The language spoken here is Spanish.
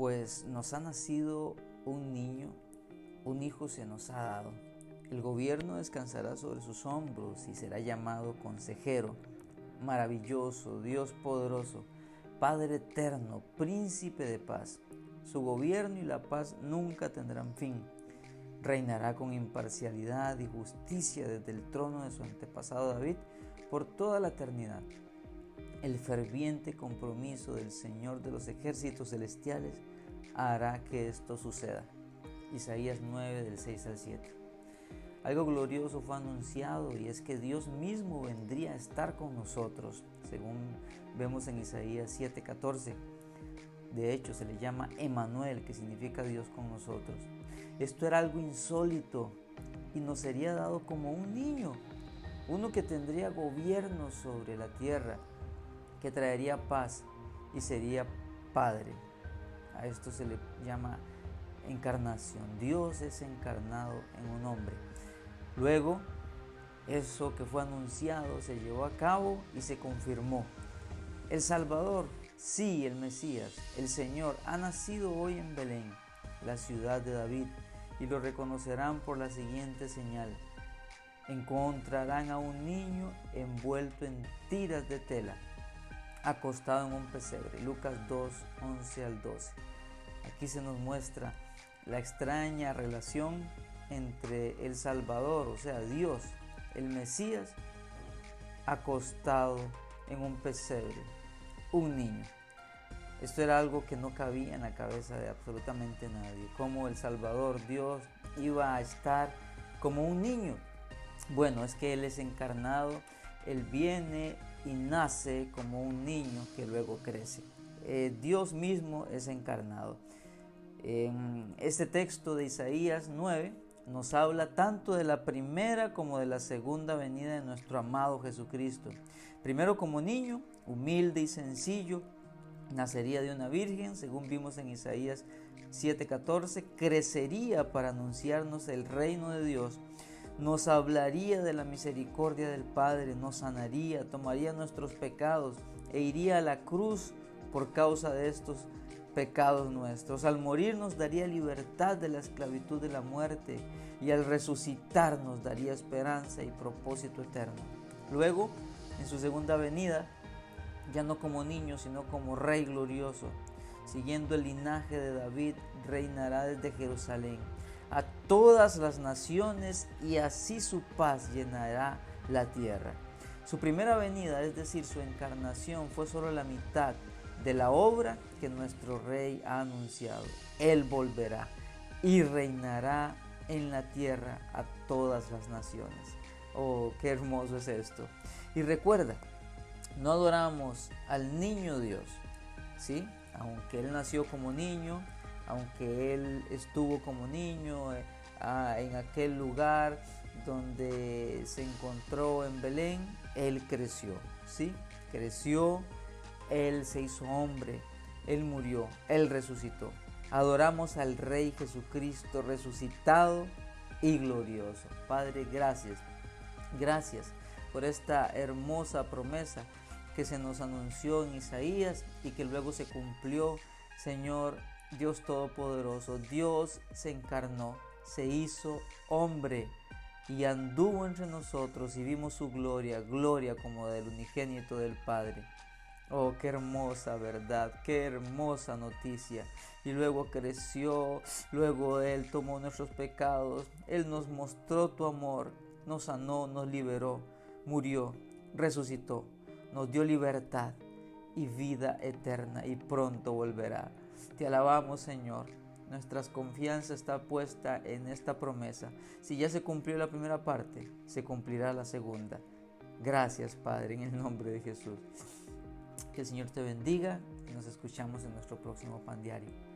pues nos ha nacido un niño, un hijo se nos ha dado. El gobierno descansará sobre sus hombros y será llamado consejero, maravilloso, Dios poderoso, Padre eterno, príncipe de paz. Su gobierno y la paz nunca tendrán fin. Reinará con imparcialidad y justicia desde el trono de su antepasado David por toda la eternidad. El ferviente compromiso del Señor de los ejércitos celestiales hará que esto suceda. Isaías 9 del 6 al 7. Algo glorioso fue anunciado y es que Dios mismo vendría a estar con nosotros, según vemos en Isaías 7:14. De hecho, se le llama Emanuel, que significa Dios con nosotros. Esto era algo insólito y nos sería dado como un niño, uno que tendría gobierno sobre la tierra, que traería paz y sería Padre. A esto se le llama encarnación. Dios es encarnado en un hombre. Luego, eso que fue anunciado se llevó a cabo y se confirmó. El Salvador, sí, el Mesías, el Señor, ha nacido hoy en Belén, la ciudad de David, y lo reconocerán por la siguiente señal. Encontrarán a un niño envuelto en tiras de tela, acostado en un pesebre. Lucas 2, 11 al 12. Aquí se nos muestra la extraña relación entre el Salvador, o sea, Dios, el Mesías, acostado en un pesebre, un niño. Esto era algo que no cabía en la cabeza de absolutamente nadie. Como el Salvador, Dios, iba a estar como un niño. Bueno, es que Él es encarnado, Él viene y nace como un niño que luego crece. Eh, Dios mismo es encarnado. En este texto de Isaías 9 nos habla tanto de la primera como de la segunda venida de nuestro amado Jesucristo. Primero como niño, humilde y sencillo, nacería de una virgen, según vimos en Isaías 7:14, crecería para anunciarnos el reino de Dios, nos hablaría de la misericordia del Padre, nos sanaría, tomaría nuestros pecados e iría a la cruz por causa de estos pecados nuestros. Al morir nos daría libertad de la esclavitud de la muerte y al resucitar nos daría esperanza y propósito eterno. Luego, en su segunda venida, ya no como niño, sino como rey glorioso, siguiendo el linaje de David, reinará desde Jerusalén a todas las naciones y así su paz llenará la tierra. Su primera venida, es decir, su encarnación, fue solo la mitad de la obra que nuestro rey ha anunciado. Él volverá y reinará en la tierra a todas las naciones. Oh, qué hermoso es esto. Y recuerda, no adoramos al niño Dios, ¿sí? Aunque Él nació como niño, aunque Él estuvo como niño eh, ah, en aquel lugar donde se encontró en Belén, Él creció, ¿sí? Creció él se hizo hombre, Él murió, Él resucitó. Adoramos al Rey Jesucristo resucitado y glorioso. Padre, gracias. Gracias por esta hermosa promesa que se nos anunció en Isaías y que luego se cumplió. Señor Dios Todopoderoso, Dios se encarnó, se hizo hombre y anduvo entre nosotros y vimos su gloria, gloria como del unigénito del Padre. Oh, qué hermosa verdad, qué hermosa noticia. Y luego creció, luego Él tomó nuestros pecados, Él nos mostró tu amor, nos sanó, nos liberó, murió, resucitó, nos dio libertad y vida eterna y pronto volverá. Te alabamos Señor. Nuestra confianza está puesta en esta promesa. Si ya se cumplió la primera parte, se cumplirá la segunda. Gracias Padre, en el nombre de Jesús. Que el Señor te bendiga y nos escuchamos en nuestro próximo pan diario.